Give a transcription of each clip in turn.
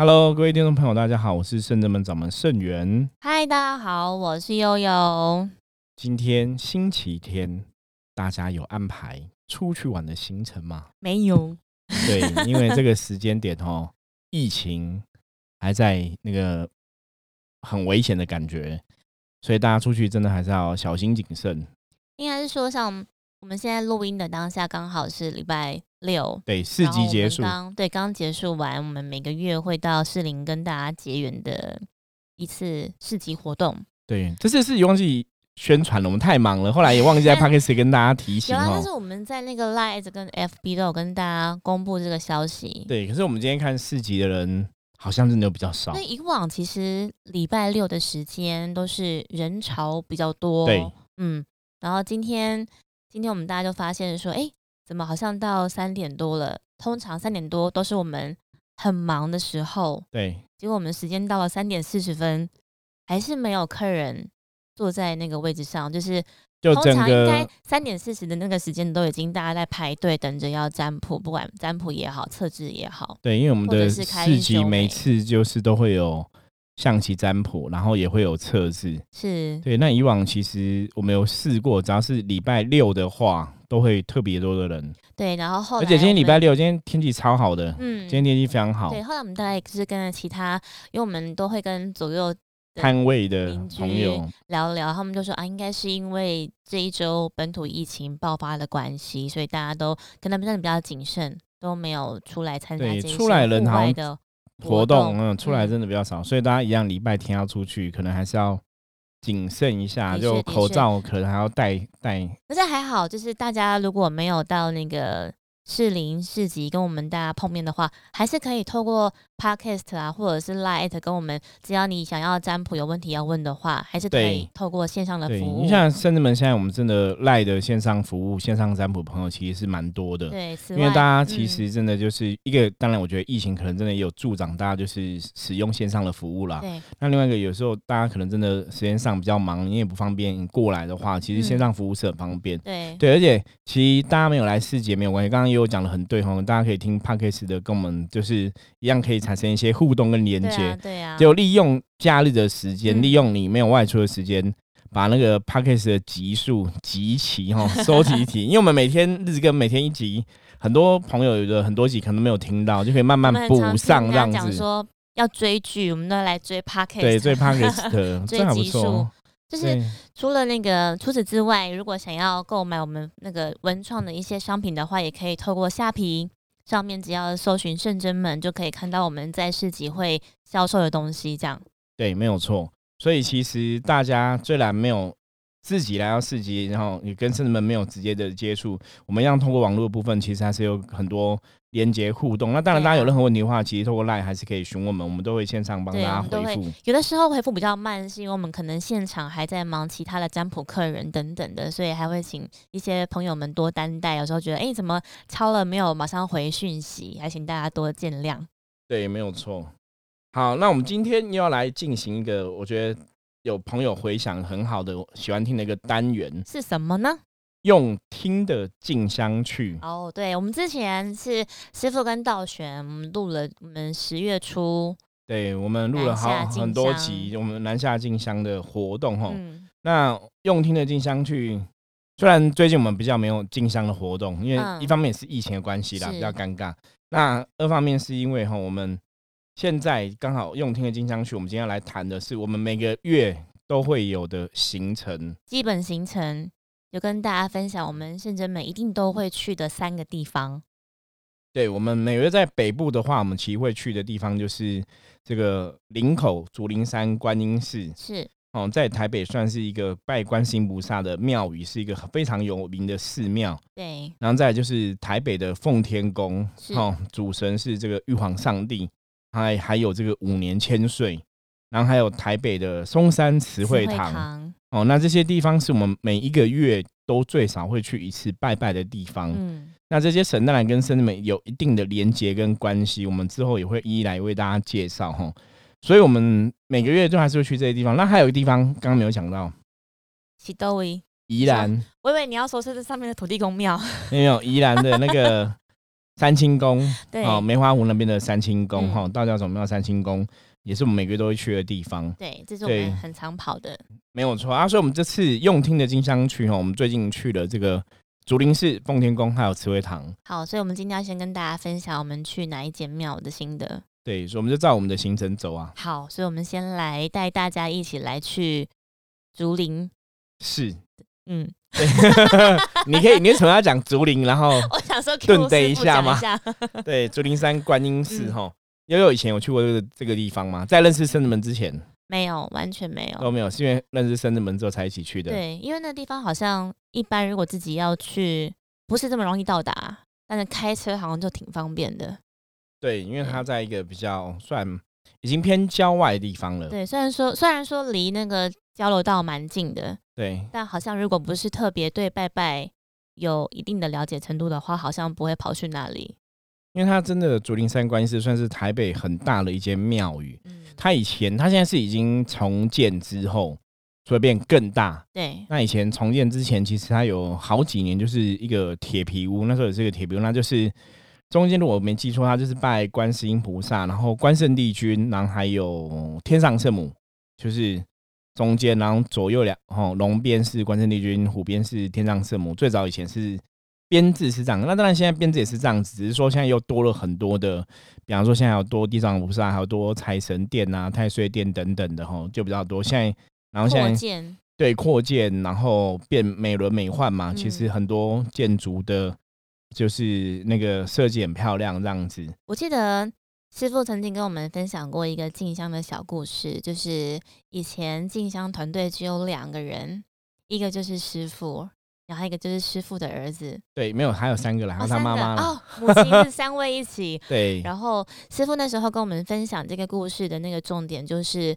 Hello，各位听众朋友，大家好，我是圣人门掌门圣元。嗨，大家好，我是悠悠。今天星期天，大家有安排出去玩的行程吗？没有。对，因为这个时间点哦，疫情还在那个很危险的感觉，所以大家出去真的还是要小心谨慎。应该是说，像我们现在录音的当下，刚好是礼拜六，对，四级结束，刚对，刚结束完，我们每个月会到士林跟大家结缘的一次市集活动。对，这次是忘记宣传了，我们太忙了，后来也忘记在 p a c k a g e 跟大家提醒。有啊，但是我们在那个 Live 跟 FB 都有跟大家公布这个消息。对，可是我们今天看市集的人好像真的比较少。那以往其实礼拜六的时间都是人潮比较多。对，嗯，然后今天。今天我们大家就发现说，哎，怎么好像到三点多了？通常三点多都是我们很忙的时候。对。结果我们时间到了三点四十分，还是没有客人坐在那个位置上。就是通常应该三点四十的那个时间都已经大家在排队等着要占卜，不管占卜也好，测字也好。对，因为我们的四级每次就是都会有。象棋占卜，然后也会有测试，是对。那以往其实我们有试过，只要是礼拜六的话，都会特别多的人。对，然后后而且今天礼拜六，今天天气超好的，嗯，今天天气非常好。对，后来我们大概是跟着其他，因为我们都会跟左右摊位的朋友聊聊，他们就说啊，应该是因为这一周本土疫情爆发的关系，所以大家都可能真的比较谨慎，都没有出来参加这些户外的。活动嗯出来真的比较少，所以大家一样礼拜天要出去，可能还是要谨慎一下，就口罩可能还要戴戴。可是还好，就是大家如果没有到那个。士林市集跟我们大家碰面的话，还是可以透过 podcast 啊，或者是 light 跟我们。只要你想要占卜有问题要问的话，还是可以透过线上的服务。你像甚至们现在我们真的 light 的线上服务、线上占卜朋友其实是蛮多的。对，因为大家其实真的就是一个，当然我觉得疫情可能真的也有助长大家就是使用线上的服务啦。对。那另外一个有时候大家可能真的时间上比较忙，你也不方便过来的话，其实线上服务是很方便。对。对，而且其实大家没有来市集没有关系，刚刚有。我讲的很对哈，大家可以听 p a d k a s 的，跟我们就是一样，可以产生一些互动跟连接。对啊，就利用假日的时间，利用你没有外出的时间，把那个 p a d k a s 的集数集齐哈，收集一集。因为我们每天日更，每天一集，很多朋友有的很多集可能没有听到，就可以慢慢补上这样子。说要追剧，我们都来追 k a s 对，追 d k a s 的，追集数。就是除了那个，除此之外，如果想要购买我们那个文创的一些商品的话，也可以透过下皮上面，只要搜寻“圣真门”，就可以看到我们在市集会销售的东西。这样对，没有错。所以其实大家虽然没有。自己来到市集，然后你跟圣人们没有直接的接触，我们一样通过网络部分，其实还是有很多连接互动。那当然，大家有任何问题的话，其实透过 LINE 还是可以询问我们，我们都会线上帮大家回复。有的时候回复比较慢，是因为我们可能现场还在忙其他的占卜客人等等的，所以还会请一些朋友们多担待。有时候觉得，哎，怎么超了没有马上回讯息，还请大家多见谅。对，没有错。好，那我们今天又要来进行一个，我觉得。有朋友回想很好的喜欢听的一个单元是什么呢？用听的静香去哦，对，我们之前是师傅跟道玄，我们录了我们十月初，对我们录了好很多集，我们南下静香的活动哈。那用听的静香去，虽然最近我们比较没有静香的活动，因为一方面是疫情的关系啦，比较尴尬。那二方面是因为哈我们。现在刚好用听的金香曲，我们今天要来谈的是我们每个月都会有的行程，基本行程就跟大家分享，我们圣真美一定都会去的三个地方。对，我们每月在北部的话，我们其实会去的地方就是这个林口竹林山观音寺，是哦，在台北算是一个拜观世音菩萨的庙宇，是一个非常有名的寺庙。对，然后再就是台北的奉天宫，哦，主神是这个玉皇上帝。还还有这个五年千岁，然后还有台北的松山慈惠堂哦，那这些地方是我们每一个月都最少会去一次拜拜的地方。嗯，那这些神当然跟神们有一定的连结跟关系，我们之后也会一一来为大家介绍哈。所以，我们每个月都还是会去这些地方。那还有一个地方刚刚没有讲到，喜多维宜兰。我以为你要说是这上面的土地公庙，没有宜兰的那个。三清宫，对，哦，梅花湖那边的三清宫，哈，道教总庙三清宫，也是我们每个月都会去的地方。对，这是我们很常跑的，没有错啊。所以，我们这次用听的金香区，哈，我们最近去了这个竹林寺、奉天宫，还有慈惠堂。好，所以我们今天要先跟大家分享我们去哪一间庙的心得。对，所以我们就照我们的行程走啊。好，所以我们先来带大家一起来去竹林寺。嗯，你可以，你为什么要讲竹林？然后 我想说顿等一下吗？对，竹林山观音寺哈，悠悠以前有去过这个这个地方吗？在认识圣子门之前，没有，完全没有，都没有，是因为认识圣子门之后才一起去的。对，因为那地方好像一般，如果自己要去，不是这么容易到达，但是开车好像就挺方便的。对，因为它在一个比较算已经偏郊外的地方了。对，虽然说虽然说离那个交流道蛮近的。对，但好像如果不是特别对拜拜有一定的了解程度的话，好像不会跑去那里。因为它真的竹林山观音寺算是台北很大的一间庙宇。嗯，它以前它现在是已经重建之后，所以变更大。对，那以前重建之前，其实它有好几年就是一个铁皮屋，那时候也是个铁皮屋，那就是中间如果我没记错，它就是拜观世音菩萨，然后关圣帝君，然后还有天上圣母，就是。中间，然后左右两，哦，龙边是关圣帝君，虎边是天上圣母。最早以前是编制是这样，那当然现在编制也是这样子，只是说现在又多了很多的，比方说现在有多地藏菩萨，还有多财神殿啊、太岁殿等等的，哈，就比较多。现在，然后现在对扩建，然后变美轮美奂嘛。其实很多建筑的，就是那个设计很漂亮，这样子。我记得。师傅曾经跟我们分享过一个静香的小故事，就是以前静香团队只有两个人，一个就是师傅，然后一个就是师傅的儿子。对，没有，还有三个了，还有他妈妈哦，母亲是三位一起。对。然后师傅那时候跟我们分享这个故事的那个重点，就是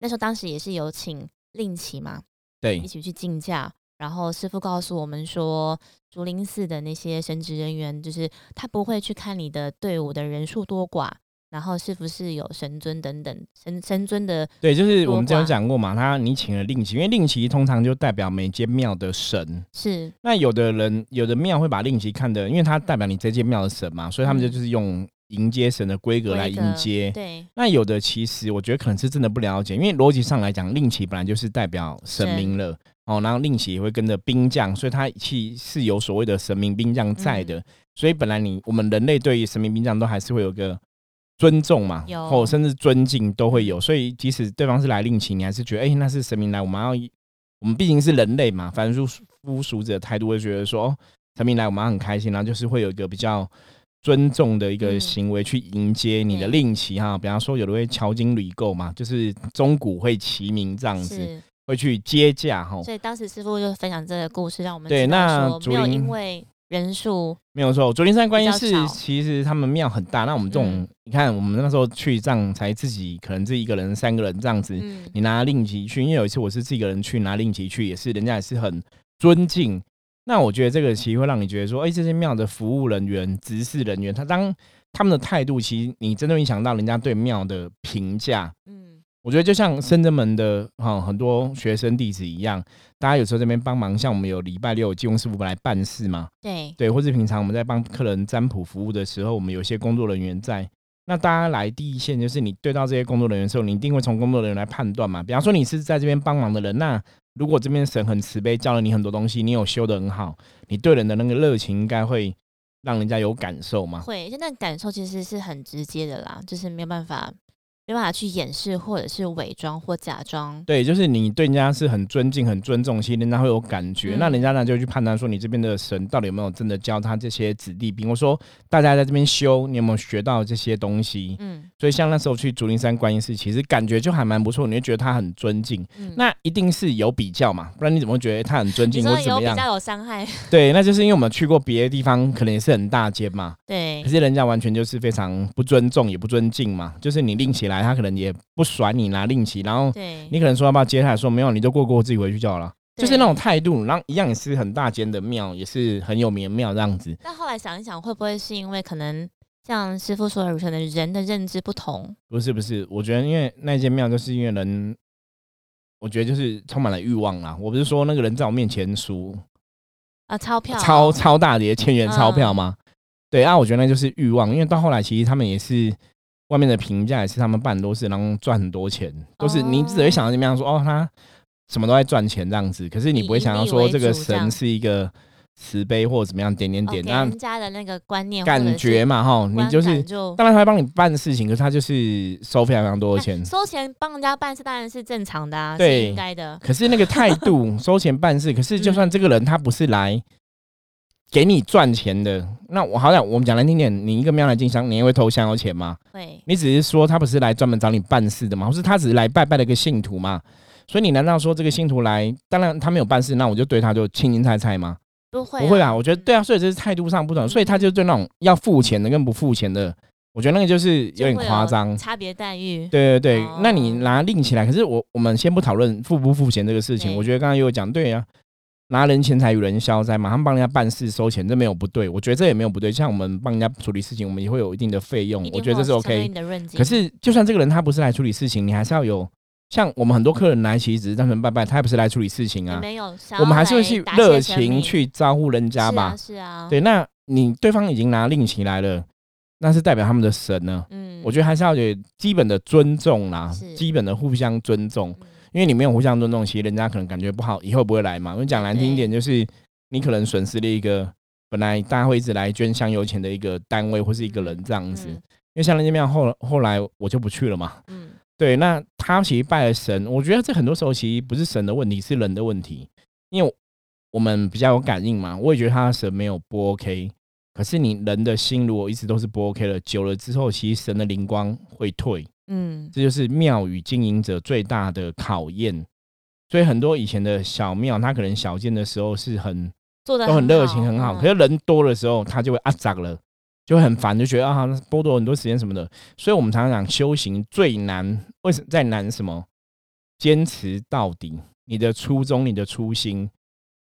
那时候当时也是有请令旗嘛，对，一起去竞价。然后师傅告诉我们说，竹林寺的那些神职人员，就是他不会去看你的队伍的人数多寡。然后是不是有神尊等等神神尊的？对，就是我们之前讲过嘛，他你请了令旗，因为令旗通常就代表每间庙的神。是。那有的人有的庙会把令旗看的，因为它代表你这间庙的神嘛，所以他们就就是用迎接神的规格来迎接。对。那有的其实我觉得可能是真的不了解，因为逻辑上来讲，令旗本来就是代表神明了哦，然后令旗也会跟着兵将，所以它其是有所谓的神明兵将在的。所以本来你我们人类对于神明兵将都还是会有个。尊重嘛，或甚至尊敬都会有，所以即使对方是来令旗，你还是觉得，哎，那是神明来，我们要，我们毕竟是人类嘛，反正夫俗子的态度会觉得说，神明来，我们很开心，然后就是会有一个比较尊重的一个行为去迎接你的令旗哈。比方说，有的会敲金履购嘛，就是钟鼓会齐鸣这样子，会去接驾哈。所以当时师傅就分享这个故事，让我们对那没有因为。人数没有错，竹林山观音寺其实他们庙很大。那我们这种，你看我们那时候去这样才自己可能自己一个人、三个人这样子，你拿令旗去。因为有一次我是自己一个人去拿令旗去，也是人家也是很尊敬。那我觉得这个其实会让你觉得说，哎，这些庙的服务人员、执事人员，他当他们的态度，其实你真的影响到人家对庙的评价。嗯。我觉得就像深圳门的哈很多学生弟子一样，大家有时候这边帮忙，像我们有礼拜六有济公师傅来办事嘛，对对，或是平常我们在帮客人占卜服务的时候，我们有些工作人员在，那大家来第一线就是你对到这些工作人员的时候，你一定会从工作人员来判断嘛。比方说你是在这边帮忙的人，那如果这边神很慈悲，教了你很多东西，你有修的很好，你对人的那个热情应该会让人家有感受嘛。会，就那感受其实是很直接的啦，就是没有办法。没办法去掩饰，或者是伪装或假装。对，就是你对人家是很尊敬、很尊重，其实人家会有感觉。那人家呢就去判断说，你这边的神到底有没有真的教他这些子弟兵？我说大家在这边修，你有没有学到这些东西？嗯，所以像那时候去竹林山观音寺，其实感觉就还蛮不错。你会觉得他很尊敬，嗯那一定是有比较嘛？不然你怎么会觉得他很尊敬或怎么样？比较有伤害。对，那就是因为我们去过别的地方，可能也是很大街嘛。对，可是人家完全就是非常不尊重，也不尊敬嘛。就是你拎起来。他可能也不甩你拿令旗，然后你可能说要不要接下来说没有，你就过过，我自己回去就好了。就是那种态度，然后一样也是很大间的庙，也是很有名的庙这样子。但后来想一想，会不会是因为可能像师傅说的，可能人的认知不同？不是不是，我觉得因为那间庙就是因为人，我觉得就是充满了欲望啦。我不是说那个人在我面前输啊钞票，超超大叠千元钞票吗？对啊，我觉得那就是欲望，因为到后来其实他们也是外面的评价也是他们办很多事，然后赚很多钱，都是你只会想到怎么样说哦，他什么都在赚钱这样子，可是你不会想到说这个神是一个。慈悲或者怎么样，点点点，那人家的那个观念感觉嘛，哈，你就是当然他会帮你办事情，可是他就是收非常非常多的钱。收钱帮人家办事当然是正常的啊，对，应该的。可是那个态度，收钱办事，可是就算这个人他不是来给你赚钱的，那我好像我们讲难听点，你一个庙来进香，你也会偷香油钱吗？会。你只是说他不是来专门找你办事的吗？或是他只是来拜拜的一个信徒吗？所以你难道说这个信徒来，当然他没有办事，那我就对他就青青菜菜吗？不会不会啊，我觉得对啊，所以这是态度上不同，所以他就对那种要付钱的跟不付钱的，我觉得那个就是有点夸张，差别待遇。对对对，那你拿另起来，可是我我们先不讨论付不付钱这个事情，我觉得刚刚有讲对啊，拿人钱财与人消灾，马上帮人家办事收钱，这没有不对，我觉得这也没有不对。像我们帮人家处理事情，我们也会有一定的费用，我觉得这是 OK。可是就算这个人他不是来处理事情，你还是要有。像我们很多客人来，其实只是单纯拜拜，他也不是来处理事情啊。没有，我们还是会去热情去招呼人家吧。是啊，对，那你对方已经拿令旗来了，那是代表他们的神呢。嗯，我觉得还是要有基本的尊重啦，基本的互相尊重。因为你没有互相尊重，其实人家可能感觉不好，以后不会来嘛。我讲难听一点，就是你可能损失了一个本来大家会一直来捐香油钱的一个单位或是一个人这样子。因为像那间庙后后来我就不去了嘛。嗯。对，那他其实拜了神，我觉得这很多时候其实不是神的问题，是人的问题。因为我们比较有感应嘛，我也觉得他的神没有不 OK。可是你人的心如果一直都是不 OK 了，久了之后，其实神的灵光会退。嗯，这就是庙宇经营者最大的考验。所以很多以前的小庙，它可能小建的时候是很做的都很热情很好，可是人多的时候，它就会啊涨了。就很烦，就觉得啊，剥夺很多时间什么的。所以，我们常常讲修行最难，为什么在难什么？坚持到底，你的初衷，你的初心。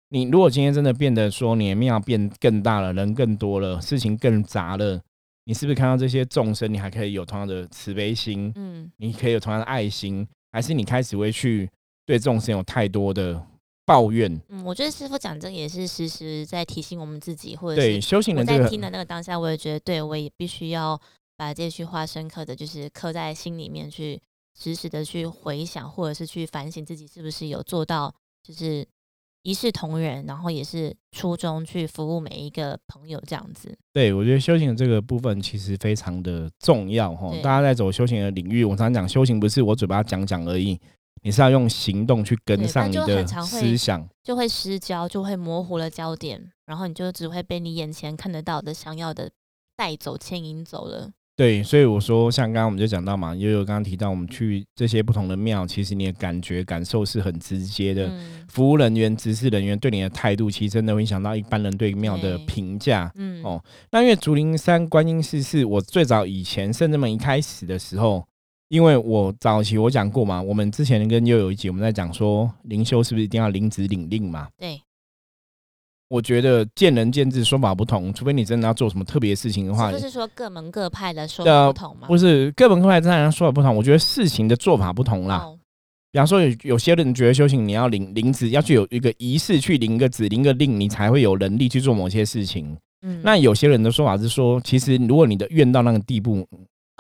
你如果今天真的变得说，你的庙变更大了，人更多了，事情更杂了，你是不是看到这些众生，你还可以有同样的慈悲心？嗯，你可以有同样的爱心，还是你开始会去对众生有太多的？抱怨，嗯，我觉得师傅讲这个也是时时在提醒我们自己，或者对修行人在听的那个当下，我也觉得，对我也必须要把这句话深刻的就是刻在心里面，去时时的去回想，或者是去反省自己是不是有做到，就是一视同仁，然后也是初衷去服务每一个朋友这样子。对，我觉得修行的这个部分其实非常的重要哈。大家在走修行的领域，我常常讲，修行不是我嘴巴讲讲而已。你是要用行动去跟上你的思想，就会失焦，就会模糊了焦点，然后你就只会被你眼前看得到的、想要的带走、牵引走了。对，所以我说，像刚刚我们就讲到嘛，悠悠刚刚提到，我们去这些不同的庙，其实你的感觉、感受是很直接的。服务人员、执事人员对你的态度，其实真的会影响到一般人对庙的评价。嗯，哦，那因为竹林山观音寺是我最早以前圣至门一开始的时候。因为我早期我讲过嘛，我们之前跟悠悠一起我们在讲说灵修是不是一定要领旨领令嘛？对，我觉得见仁见智，说法不同。除非你真的要做什么特别事情的话，就是说各门各派的说法不同吗？不是各门各派当然说法不同。我觉得事情的做法不同啦。比方说有有些人觉得修行你要领领旨，要去有一个仪式去领个旨、领个令，你才会有能力去做某些事情。嗯，那有些人的说法是说，其实如果你的愿到那个地步。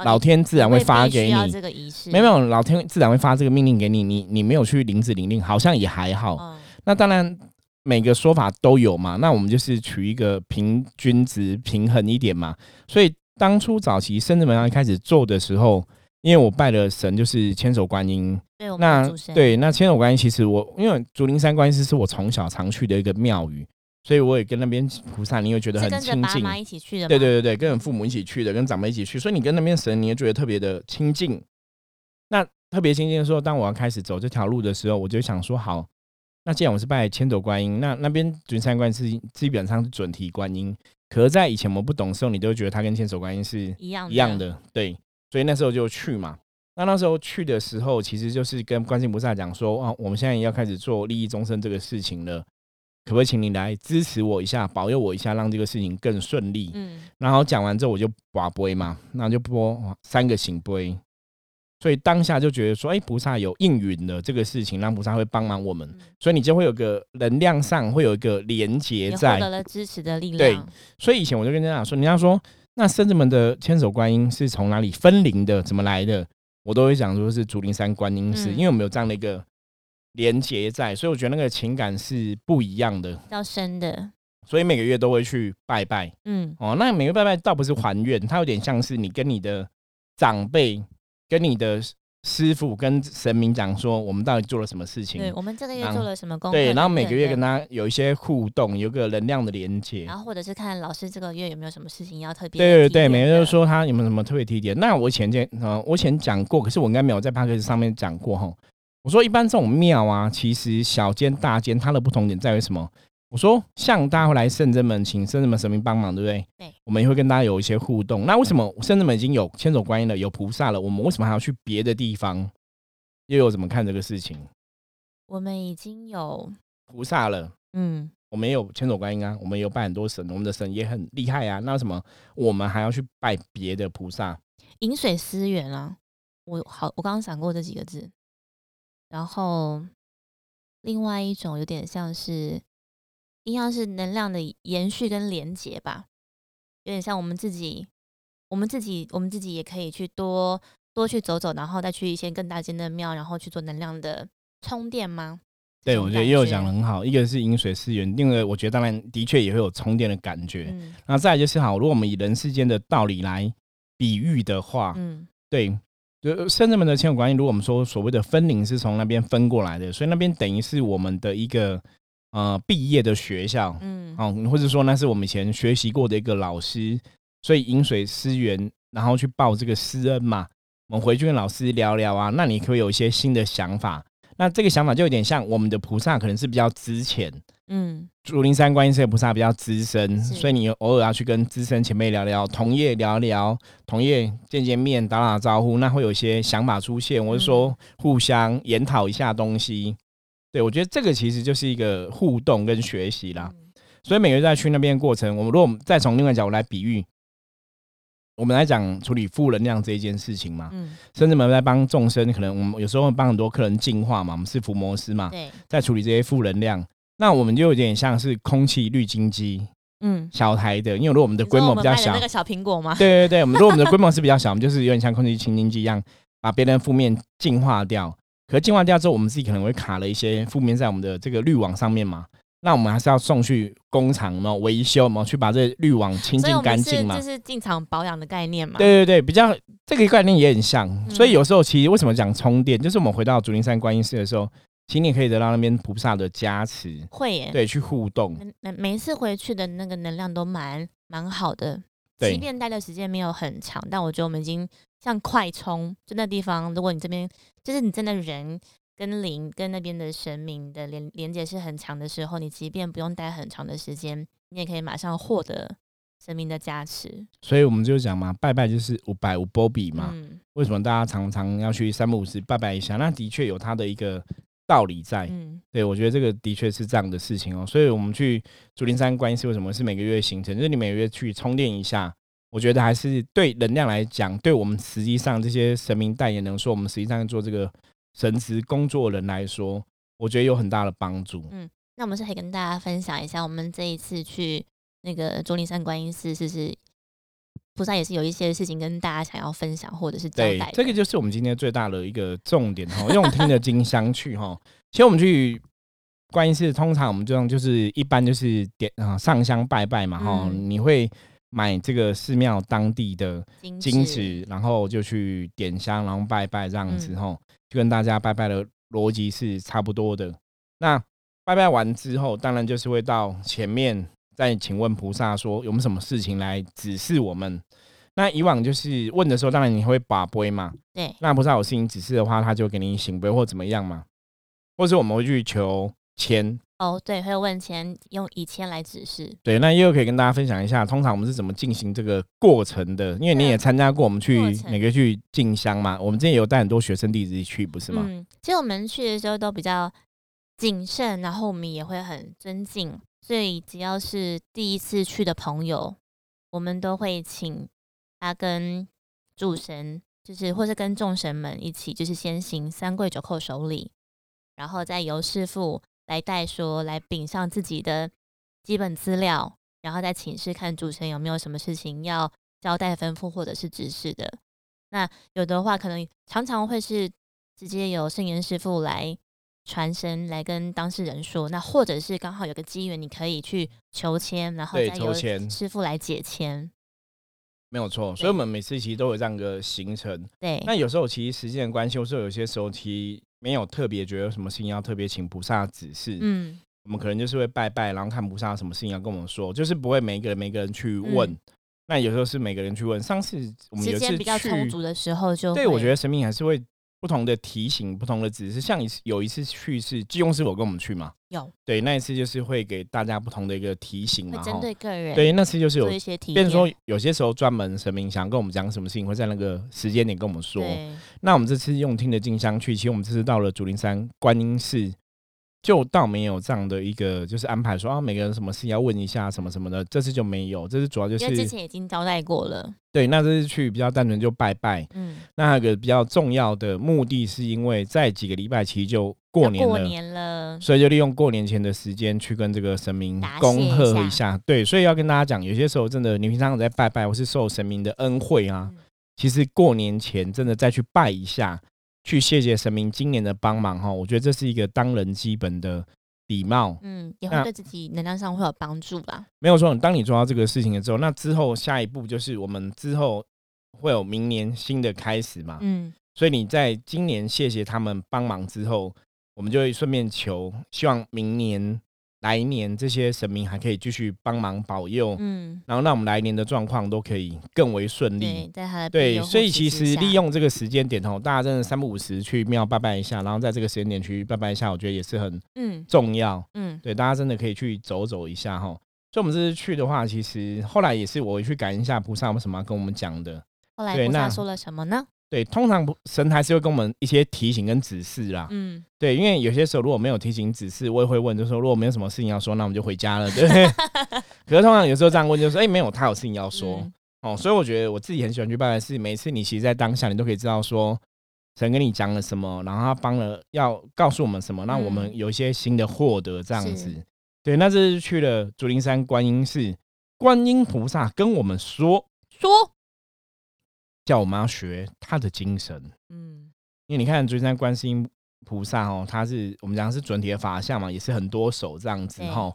老天自然会发给你，没有，老天自然会发这个命令给你。你你没有去领旨领令，好像也还好。那当然每个说法都有嘛。那我们就是取一个平均值、平衡一点嘛。所以当初早期深圳门一开始做的时候，因为我拜的神就是千手观音。那对，那千手观音其实我因为竹林山观音是是我从小常去的一个庙宇。所以我也跟那边菩萨，你会觉得很亲近。一起去的，对对对对，跟父母一起去的，跟长辈一起去，所以你跟那边神，你也觉得特别的亲近。那特别亲近的时候，当我要开始走这条路的时候，我就想说，好，那既然我是拜千手观音，那那边准三观是基本上是准提观音。可是，在以前我们不懂的时候，你都觉得它跟千手观音是一样一样的，对。所以那时候就去嘛。那那时候去的时候，其实就是跟观世菩萨讲说，啊，我们现在要开始做利益众生这个事情了。可不可以请你来支持我一下，保佑我一下，让这个事情更顺利？嗯，然后讲完之后我就拔杯嘛，那就播三个醒杯，所以当下就觉得说，哎，菩萨有应允了这个事情，让菩萨会帮忙我们，所以你就会有个能量上会有一个连接在，获得了支持的力量。对，所以以前我就跟家长说，人家说那圣子们的千手观音是从哪里分灵的，怎么来的，我都会讲说是竹林山观音寺，因为我们有这样的一个连接在，所以我觉得那个情感是不一样的，比较深的。所以每个月都会去拜拜，嗯，哦，那每个月拜拜倒不是还愿，它有点像是你跟你的长辈。跟你的师傅、跟神明讲说，我们到底做了什么事情？对，我们这个月做了什么功？对，然后每个月跟他有一些互动，有个能量的连接。然后或者是看老师这个月有没有什么事情要特别。对对对，每个月说他有没有什么特别提点。那我前天呃，我以前讲过，可是我应该没有在 p a c k a g e 上面讲过哈。我说一般这种庙啊，其实小间大间，它的不同点在于什么？我说，像大家会来圣真门，请圣真门神明帮忙，对不对？对，我们也会跟大家有一些互动。那为什么圣真门已经有千手观音了，有菩萨了，我们为什么还要去别的地方？又有怎么看这个事情？我们已经有菩萨了，嗯，我们有千手观音啊，我们有拜很多神，我们的神也很厉害啊。那为什么我们还要去拜别的菩萨？饮水思源啊，我好，我刚刚想过这几个字。然后另外一种有点像是。一样是能量的延续跟连接吧，有点像我们自己，我们自己，我们自己也可以去多多去走走，然后再去一些更大间的庙，然后去做能量的充电吗？对，我觉得也有讲的很好。一个是饮水思源，另外我觉得当然的确也会有充电的感觉。然后再就是好，如果我们以人世间的道理来比喻的话，嗯，对，就圣人们的千手观音，如果我们说所谓的分灵是从那边分过来的，所以那边等于是我们的一个。呃，毕业的学校，嗯，哦，或者说那是我们以前学习过的一个老师，所以饮水思源，然后去报这个师恩嘛。我们回去跟老师聊聊啊，那你可以有一些新的想法。那这个想法就有点像我们的菩萨可能是比较之前，嗯，竹林山观音社菩萨比较资深，所以你偶尔要去跟资深前辈聊聊，同业聊聊，同业见见面，打打招呼，那会有一些想法出现，或者说互相研讨一下东西。对，我觉得这个其实就是一个互动跟学习啦。所以每个月在去那边过程，我们如果再从另外角度来比喻，我们来讲处理负能量这一件事情嘛。嗯。甚至我们在帮众生，可能我们有时候会帮很多客人净化嘛。我们是伏魔师嘛。对。在处理这些负能量，那我们就有点像是空气滤净机。嗯。小台的，因为如果我们的规模比较小，那个小苹果吗？对对对，我们如果我们的规模是比较小，我们就是有点像空气清新机一样，把别人负面净化掉。可净化掉之后，我们自己可能会卡了一些负面在我们的这个滤网上面嘛？那我们还是要送去工厂嘛维修嘛，去把这滤网清净干净嘛？这是进厂保养的概念嘛？对对对，比较这个概念也很像。所以有时候其实为什么讲充电，就是我们回到竹林山观音寺的时候，其实你可以得到那边菩萨的加持，会耶，对，去互动。每每次回去的那个能量都蛮蛮好的，即便待的时间没有很长，但我觉得我们已经像快充，就那地方，如果你这边。就是你真的人跟灵跟那边的神明的连连接是很强的时候，你即便不用待很长的时间，你也可以马上获得神明的加持。所以我们就讲嘛，拜拜就是五百五波比嘛。为什么大家常常要去三不五时拜拜一下？那的确有它的一个道理在。嗯，对我觉得这个的确是这样的事情哦。所以我们去竹林山观音寺为什么是每个月行程？就是你每个月去充电一下。我觉得还是对能量来讲，对我们实际上这些神明代言人说，我们实际上做这个神职工作人来说，我觉得有很大的帮助。嗯，那我们是可以跟大家分享一下，我们这一次去那个竹林山观音寺，是是菩萨也是有一些事情跟大家想要分享，或者是交代。这个就是我们今天最大的一个重点哈，用听的金香去哈。其实我们去观音寺，通常我们这样就是一般就是点啊上香拜拜嘛哈，你会。买这个寺庙当地的金纸，然后就去点香，然后拜拜这样子吼，就跟大家拜拜的逻辑是差不多的。那拜拜完之后，当然就是会到前面再请问菩萨说有没有什么事情来指示我们。那以往就是问的时候，当然你会把杯嘛，对。那菩萨有事情指示的话，他就给你醒杯或怎么样嘛，或者我们会去求签。哦，对，会有问钱用以签来指示。对，那又可以跟大家分享一下，通常我们是怎么进行这个过程的？因为你也参加过，我们去每个去进香嘛。我们之前有带很多学生弟子去，不是吗？嗯，其实我们去的时候都比较谨慎，然后我们也会很尊敬，所以只要是第一次去的朋友，我们都会请他跟主神。就是或是跟众神们一起，就是先行三跪九叩首礼，然后再由师傅来代说，来禀上自己的基本资料，然后再请示看主神有没有什么事情要交代吩咐或者是指示的。那有的话，可能常常会是直接由圣严师傅来传声来跟当事人说，那或者是刚好有个机缘，你可以去求签，然后再由师傅来解签。没有错，所以我们每次其实都有这样一个行程。对，那有时候其实时间的关系，或者有些时候其实没有特别觉得有什么事情要特别请菩萨指示。嗯，我们可能就是会拜拜，然后看菩萨什么事情要跟我们说，就是不会每一个人每个人去问。那有时候是每个人去问。上次我们时间比较充足的时候，就对我觉得神明还是会。不同的提醒，不同的指示，像一次有一次去是季公师傅跟我们去嘛？有对那一次就是会给大家不同的一个提醒嘛，针对个人。对那次就是有一些提，变说有些时候专门神明想跟我们讲什么事情，会在那个时间点跟我们说。那我们这次用听的静香去，其实我们这次到了竹林山观音寺。就倒没有这样的一个，就是安排说啊，每个人什么事要问一下什么什么的，这次就没有，这次主要就是因为之前已经招待过了。对，那这次去比较单纯就拜拜。嗯，那有个比较重要的目的是因为在几个礼拜其实就过年了，过年了，所以就利用过年前的时间去跟这个神明恭贺一下。对，所以要跟大家讲，有些时候真的，你平常在拜拜或是受神明的恩惠啊，其实过年前真的再去拜一下。去谢谢神明今年的帮忙哈，我觉得这是一个当人基本的礼貌，嗯，也会对自己能量上会有帮助吧。没有错，当你做到这个事情了之后，那之后下一步就是我们之后会有明年新的开始嘛，嗯，所以你在今年谢谢他们帮忙之后，我们就会顺便求，希望明年。来年这些神明还可以继续帮忙保佑，嗯，然后让我们来年的状况都可以更为顺利。对，在对，所以其实利用这个时间点哦，大家真的三不五时去庙拜拜一下，然后在这个时间点去拜拜一下，我觉得也是很嗯重要。嗯，对，大家真的可以去走走一下哈。所以我们这次去的话，其实后来也是我去感应一下菩萨有什么跟我们讲的。后来菩萨说了什么呢？对，通常神还是会跟我们一些提醒跟指示啦。嗯，对，因为有些时候如果没有提醒指示，我也会问，就说如果没有什么事情要说，那我们就回家了，对不对？可是通常有时候这样问，就说哎，没有，他有事情要说哦。所以我觉得我自己很喜欢去拜拜，是每次你其实，在当下你都可以知道说神跟你讲了什么，然后他帮了要告诉我们什么，让我们有一些新的获得这样子。对，那这是去了竹林山观音寺，观音菩萨跟我们说说。叫我们要学他的精神，嗯，因为你看，追山观世音菩萨哦，他是我们讲是准提的法相嘛，也是很多手这样子哈。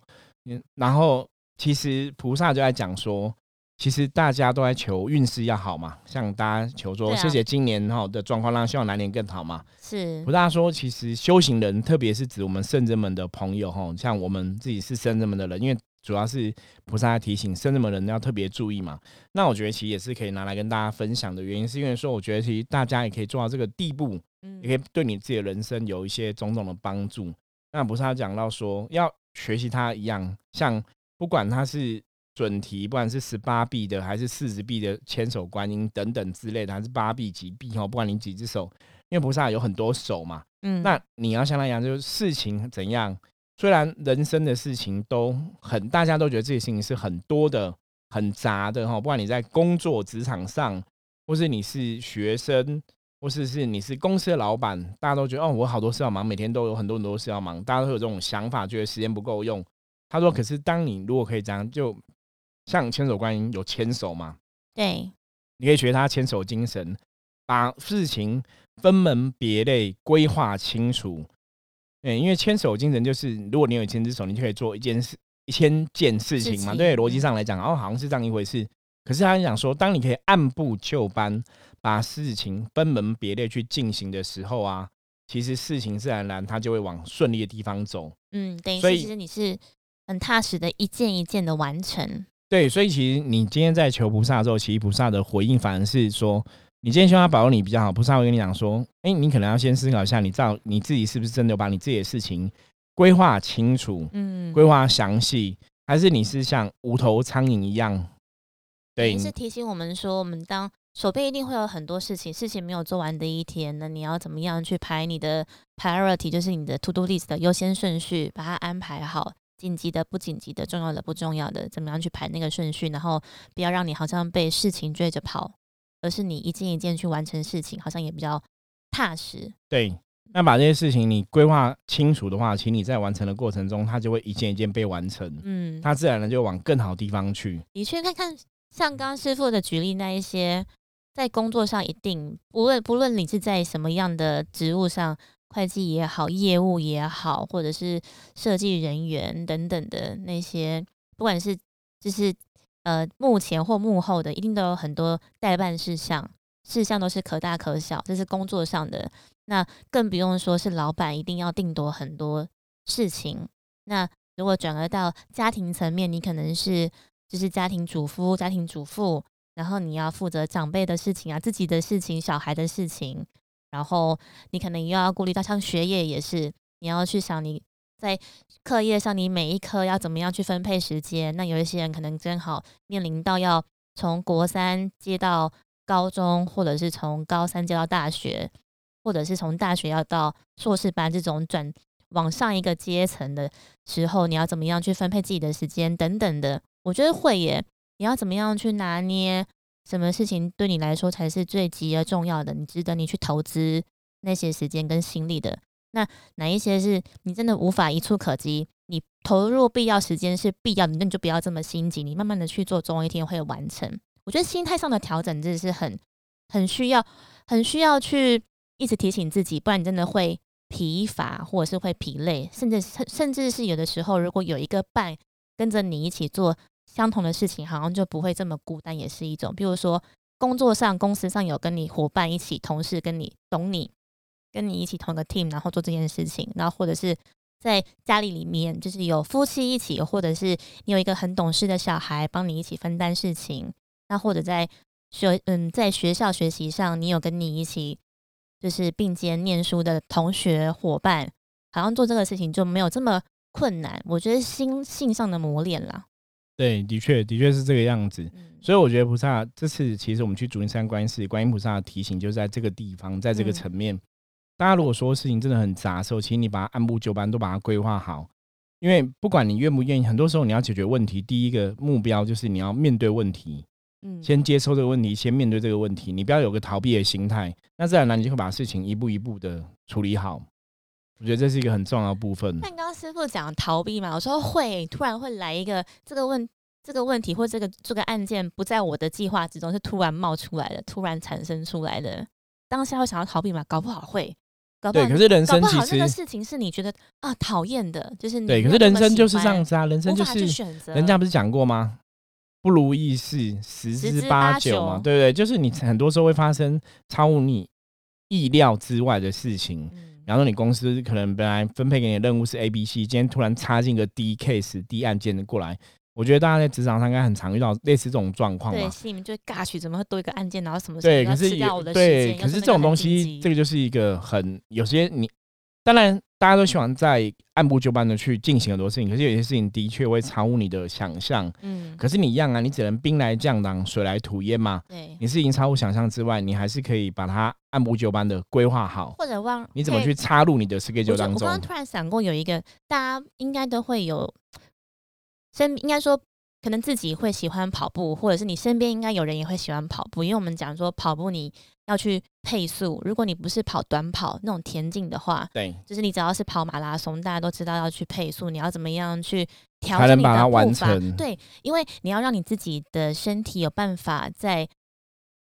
嗯，然后其实菩萨就在讲说，其实大家都在求运势要好嘛，像大家求说谢谢今年哈的状况，让希望来年更好嘛。是菩萨说，其实修行人，特别是指我们圣人们的朋友哈，像我们自己是圣人们的人，因为。主要是菩萨提醒圣人们人要特别注意嘛。那我觉得其实也是可以拿来跟大家分享的原因，是因为说我觉得其实大家也可以做到这个地步，嗯，也可以对你自己的人生有一些种种的帮助。那菩萨讲到说要学习他一样，像不管他是准提，不管是十八臂的，还是四十臂的千手观音等等之类的，还是八臂几臂哈，不管你几只手，因为菩萨有很多手嘛，嗯，那你要像他一样，就是事情怎样。虽然人生的事情都很，大家都觉得这些事情是很多的、很杂的哈。不管你在工作职场上，或是你是学生，或是是你是公司的老板，大家都觉得哦，我好多事要忙，每天都有很多很多事要忙，大家都有这种想法，觉得时间不够用。他说：“可是当你如果可以这样，就像千手观音有牵手嘛，对，你可以学他牵手精神，把事情分门别类规划清楚。”对，因为牵手精神就是，如果你有一千只手，你就可以做一件事、一千件事情嘛。对，逻辑上来讲，哦，好像是这样一回事。可是他想说，当你可以按部就班把事情分门别类去进行的时候啊，其实事情自然而然它就会往顺利的地方走。嗯，等于其实你是很踏实的一件一件的完成。对，所以其实你今天在求菩萨的时候，其实菩萨的回应反而是说。你今天希望他保佑你比较好，菩萨会跟你讲说：，哎，你可能要先思考一下，你知道你自己是不是真的有把你自己的事情规划清楚，嗯，规划详细，还是你是像无头苍蝇一样？对，是提醒我们说，我们当手边一定会有很多事情，事情没有做完的一天，那你要怎么样去排你的 priority，就是你的 to do list 的优先顺序，把它安排好，紧急的、不紧急的、重要的、不重要的，怎么样去排那个顺序，然后不要让你好像被事情追着跑。而是你一件一件去完成事情，好像也比较踏实。对，那把这些事情你规划清楚的话，请你在完成的过程中，它就会一件一件被完成。嗯，它自然的就往更好地方去。的确，看看像刚刚师傅的举例，那一些在工作上一定不论不论你是在什么样的职务上，会计也好，业务也好，或者是设计人员等等的那些，不管是就是呃幕前或幕后的，一定都有很多代办事项，事项都是可大可小，这是工作上的。那更不用说是老板一定要定夺很多事情。那如果转而到家庭层面，你可能是就是家庭主夫、家庭主妇，然后你要负责长辈的事情啊，自己的事情、小孩的事情。然后你可能又要顾虑到像学业也是，你要去想你在课业上你每一科要怎么样去分配时间。那有一些人可能正好面临到要从国三接到高中，或者是从高三接到大学，或者是从大学要到硕士班这种转往上一个阶层的时候，你要怎么样去分配自己的时间等等的。我觉得会耶，你要怎么样去拿捏？什么事情对你来说才是最急而重要的？你值得你去投资那些时间跟心力的？那哪一些是你真的无法一触可及？你投入必要时间是必要的，那你就不要这么心急，你慢慢的去做，总有一天会完成。我觉得心态上的调整真的是很很需要，很需要去一直提醒自己，不然你真的会疲乏，或者是会疲累，甚至甚甚至是有的时候，如果有一个伴跟着你一起做。相同的事情好像就不会这么孤单，也是一种。比如说工作上、公司上有跟你伙伴一起、同事跟你懂你，跟你一起同一个 team，然后做这件事情。然后或者是在家里里面，就是有夫妻一起，或者是你有一个很懂事的小孩帮你一起分担事情。那或者在学嗯，在学校学习上，你有跟你一起就是并肩念书的同学伙伴，好像做这个事情就没有这么困难。我觉得心性上的磨练啦。对，的确，的确是这个样子。所以我觉得菩萨这次其实我们去竹林山观音寺，观音菩萨的提醒就是在这个地方，在这个层面。大家如果说事情真的很杂的时候，请你把它按部就班，都把它规划好。因为不管你愿不愿意，很多时候你要解决问题，第一个目标就是你要面对问题，嗯，先接受这个问题，先面对这个问题，你不要有个逃避的心态。那自然而然，你就会把事情一步一步的处理好。我觉得这是一个很重要的部分。但刚刚师傅讲逃避嘛，我说会突然会来一个这个问这个问题或这个这个案件不在我的计划之中，是突然冒出来的，突然产生出来的。当下会想要逃避嘛？搞不好会，搞不好。对，可是人生其实那个事情是你觉得啊讨厌的，就是对。可是人生就是这样子啊，人生就是人家不是讲过吗？不如意事十之八九嘛，对不对？就是你很多时候会发生超乎你意料之外的事情。然后你公司可能本来分配给你的任务是 A、B、C，今天突然插进个 D case、D 案件的过来，我觉得大家在职场上应该很常遇到类似这种状况对，心里面就尬去，怎么会多一个案件，然后什么对，可是对，可是这种东西，这个就是一个很有些你，当然大家都喜欢在按部就班的去进行很多事情，可是有些事情的确会超乎你的想象。嗯，可是你一样啊，你只能兵来将挡，水来土掩嘛。对，你是已经超乎想象之外，你还是可以把它。按部就班的规划好，或者忘你怎么去插入你的 schedule 当中？我刚刚突然想过，有一个大家应该都会有身，应该说可能自己会喜欢跑步，或者是你身边应该有人也会喜欢跑步。因为我们讲说跑步你要去配速，如果你不是跑短跑那种田径的话，对，就是你只要是跑马拉松，大家都知道要去配速，你要怎么样去调整你的步伐？对，因为你要让你自己的身体有办法在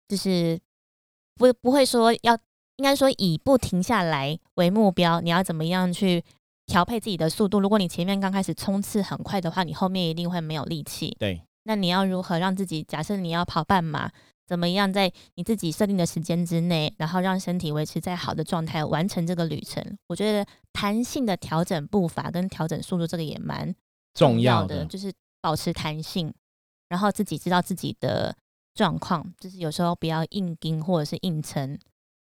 就是。不不会说要，应该说以不停下来为目标。你要怎么样去调配自己的速度？如果你前面刚开始冲刺很快的话，你后面一定会没有力气。对，那你要如何让自己？假设你要跑半马，怎么样在你自己设定的时间之内，然后让身体维持在好的状态，完成这个旅程？我觉得弹性的调整步伐跟调整速度，这个也蛮重要的，就是保持弹性，然后自己知道自己的。状况就是有时候不要硬盯或者是硬撑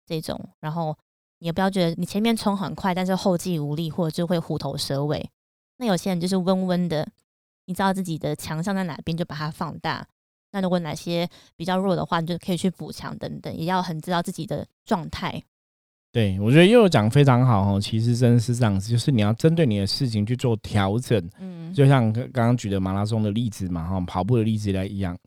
这种，然后你也不要觉得你前面冲很快，但是后继无力，或者就会虎头蛇尾。那有些人就是温温的，你知道自己的强项在哪边，就把它放大。那如果哪些比较弱的话，你就可以去补强等等，也要很知道自己的状态。对，我觉得又讲非常好哦。其实真的是这样子，就是你要针对你的事情去做调整。嗯，就像刚刚举的马拉松的例子嘛，哈，跑步的例子来一样。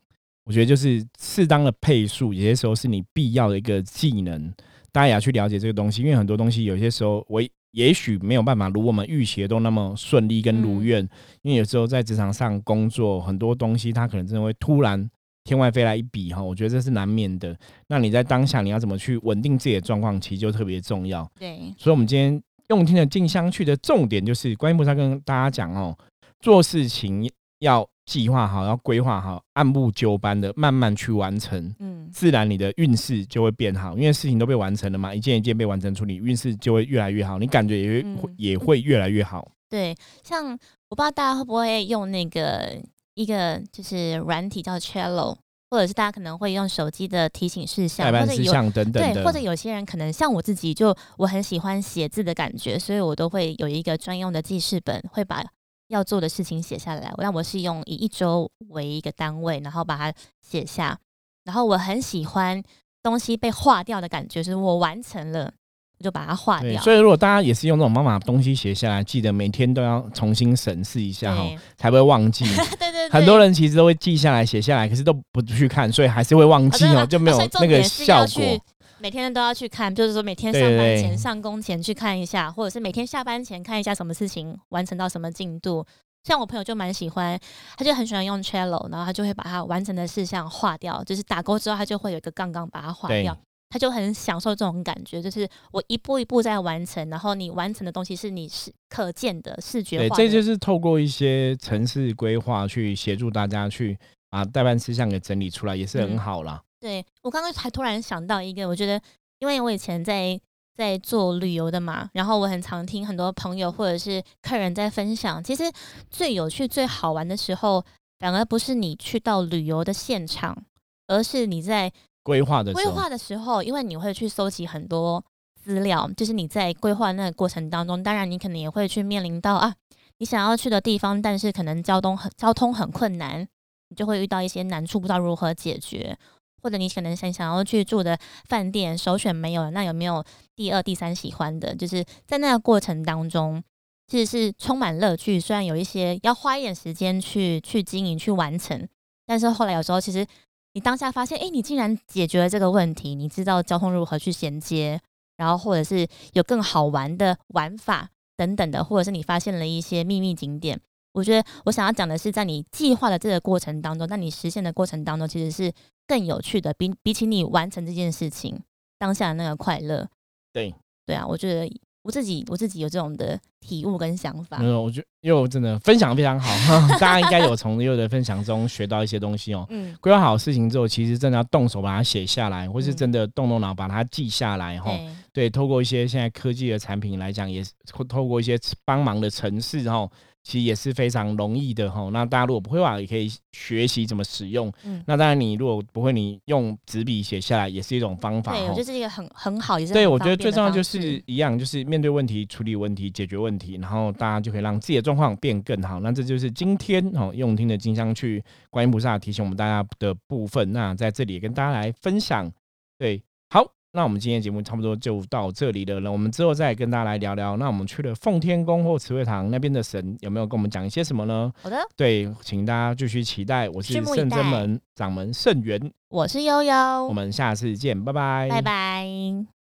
我觉得就是适当的配速，有些时候是你必要的一个技能。大家也要去了解这个东西，因为很多东西有些时候我也许没有办法如我们预期的都那么顺利跟如愿。因为有时候在职场上工作，很多东西它可能真的会突然天外飞来一笔哈，我觉得这是难免的。那你在当下你要怎么去稳定自己的状况，其实就特别重要。对，所以，我们今天用听的静香去的重点就是，观音菩萨跟大家讲哦，做事情要。计划好，要规划好，按部就班的慢慢去完成，嗯，自然你的运势就会变好，因为事情都被完成了嘛，一件一件被完成处理，运势就会越来越好，你感觉也会也会越来越好。对，像我不知道大家会不会用那个一个就是软体叫 Cello，或者是大家可能会用手机的提醒事项，或者事项等等对，或者有些人可能像我自己，就我很喜欢写字的感觉，所以我都会有一个专用的记事本，会把。要做的事情写下来，那我是用以一周为一个单位，然后把它写下。然后我很喜欢东西被划掉的感觉，就是我完成了，我就把它划掉。所以如果大家也是用这种方法，东西写下来，记得每天都要重新审视一下哈，才不会忘记。对对，很多人其实都会记下来、写下来，可是都不去看，所以还是会忘记哦，就没有那个效果。每天都要去看，就是说每天上班前、上工前去看一下，或者是每天下班前看一下什么事情完成到什么进度。像我朋友就蛮喜欢，他就很喜欢用 Trello，然后他就会把他完成的事项划掉，就是打勾之后，他就会有一个杠杠把它划掉。他就很享受这种感觉，就是我一步一步在完成，然后你完成的东西是你是可见的视觉化。对，这就是透过一些城市规划去协助大家去把代办事项给整理出来，也是很好啦。对我刚刚才突然想到一个，我觉得，因为我以前在在做旅游的嘛，然后我很常听很多朋友或者是客人在分享，其实最有趣、最好玩的时候，反而不是你去到旅游的现场，而是你在规划的规划的时候，因为你会去搜集很多资料，就是你在规划那个过程当中，当然你可能也会去面临到啊，你想要去的地方，但是可能交通很交通很困难，你就会遇到一些难处，不知道如何解决。或者你可能想想要去住的饭店首选没有，那有没有第二、第三喜欢的？就是在那个过程当中，其实是充满乐趣。虽然有一些要花一点时间去去经营、去完成，但是后来有时候其实你当下发现，哎，你竟然解决了这个问题，你知道交通如何去衔接，然后或者是有更好玩的玩法等等的，或者是你发现了一些秘密景点。我觉得我想要讲的是，在你计划的这个过程当中，在你实现的过程当中，其实是更有趣的，比比起你完成这件事情当下的那个快乐。对对啊，我觉得我自己我自己有这种的体悟跟想法。没有，我觉得又真的分享非常好，大家应该有从又的分享中学到一些东西哦。嗯，规划好事情之后，其实真的要动手把它写下来，或是真的动动脑把它记下来哈。对，透过一些现在科技的产品来讲，也是透过一些帮忙的城市，然后。其实也是非常容易的哈，那大家如果不会话，也可以学习怎么使用。嗯，那当然你如果不会，你用纸笔写下来也是一种方法。对，我觉得是一个很很好，也是对我觉得最重要就是一样，就是面对问题、处理问题、解决问题，然后大家就可以让自己的状况变更好。那这就是今天哦用听的金香去观音菩萨提醒我们大家的部分。那在这里也跟大家来分享，对。那我们今天节目差不多就到这里了，那我们之后再跟大家来聊聊。那我们去了奉天宫或慈惠堂那边的神，有没有跟我们讲一些什么呢？好的，对，请大家继续期待。我是圣真门掌门圣元，我是悠悠，我们下次见，拜拜，拜拜。